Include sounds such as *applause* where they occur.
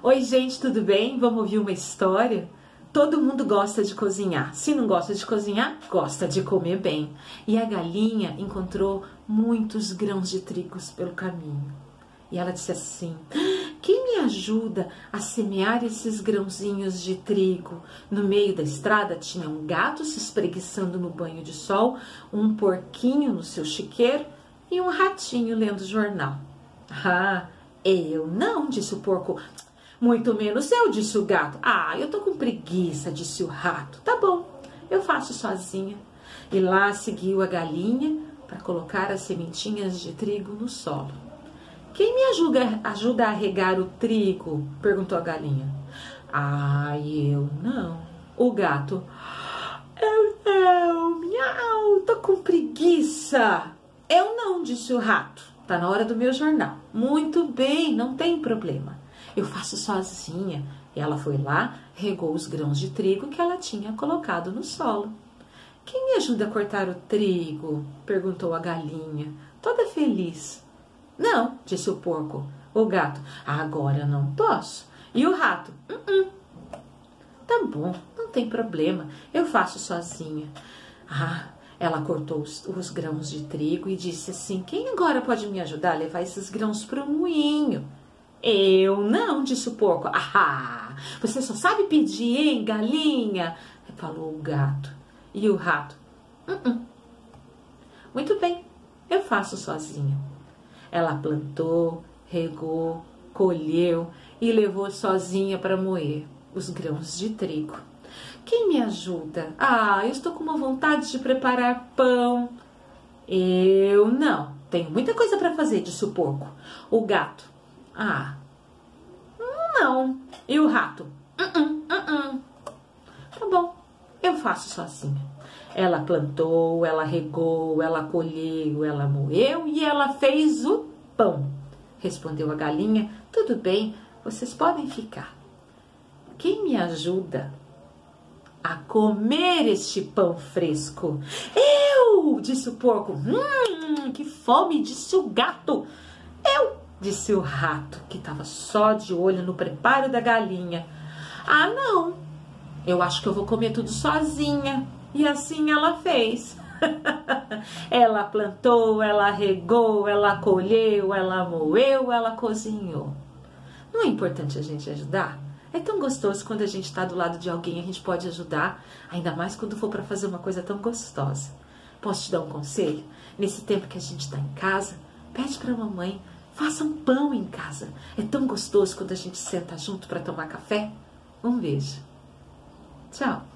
Oi, gente, tudo bem? Vamos ouvir uma história? Todo mundo gosta de cozinhar. Se não gosta de cozinhar, gosta de comer bem. E a galinha encontrou muitos grãos de trigo pelo caminho. E ela disse assim: Quem me ajuda a semear esses grãozinhos de trigo? No meio da estrada tinha um gato se espreguiçando no banho de sol, um porquinho no seu chiqueiro e um ratinho lendo jornal. Ah, eu não, disse o porco. Muito menos eu, disse o gato. Ah, eu tô com preguiça, disse o rato. Tá bom, eu faço sozinha. E lá seguiu a galinha para colocar as sementinhas de trigo no solo. Quem me ajuda, ajuda a regar o trigo? perguntou a galinha. Ah, eu não. O gato. Eu não, miau, tô com preguiça. Eu não, disse o rato. Tá na hora do meu jornal. Muito bem, não tem problema. Eu faço sozinha. E ela foi lá, regou os grãos de trigo que ela tinha colocado no solo. Quem me ajuda a cortar o trigo? perguntou a galinha, toda feliz. Não, disse o porco. O gato, agora não posso. E o rato, uh -uh. tá bom, não tem problema, eu faço sozinha. Ah, ela cortou os, os, grãos de trigo e disse assim: Quem agora pode me ajudar a levar esses grãos para o moinho? Eu não, disse o porco. Ah, você só sabe pedir, hein, galinha? Falou o gato. E o rato: uh -uh. Muito bem, eu faço sozinha. Ela plantou, regou, colheu e levou sozinha para moer os grãos de trigo. Quem me ajuda? Ah, eu estou com uma vontade de preparar pão. Eu não. Tenho muita coisa para fazer, disse o porco. O gato. Ah, não. E o rato? Uh -uh, uh tá bom, eu faço sozinha. Ela plantou, ela regou, ela colheu, ela moeu e ela fez o pão. Respondeu a galinha: Tudo bem, vocês podem ficar. Quem me ajuda a comer este pão fresco? Eu! disse o porco. Hum, que fome! disse o gato. Disse o rato, que estava só de olho no preparo da galinha. Ah, não! Eu acho que eu vou comer tudo sozinha. E assim ela fez. *laughs* ela plantou, ela regou, ela colheu, ela moeu, ela cozinhou. Não é importante a gente ajudar? É tão gostoso quando a gente está do lado de alguém, a gente pode ajudar, ainda mais quando for para fazer uma coisa tão gostosa. Posso te dar um conselho? Nesse tempo que a gente está em casa, pede para a mamãe, faça um pão em casa. É tão gostoso quando a gente senta junto para tomar café. Um beijo. Tchau.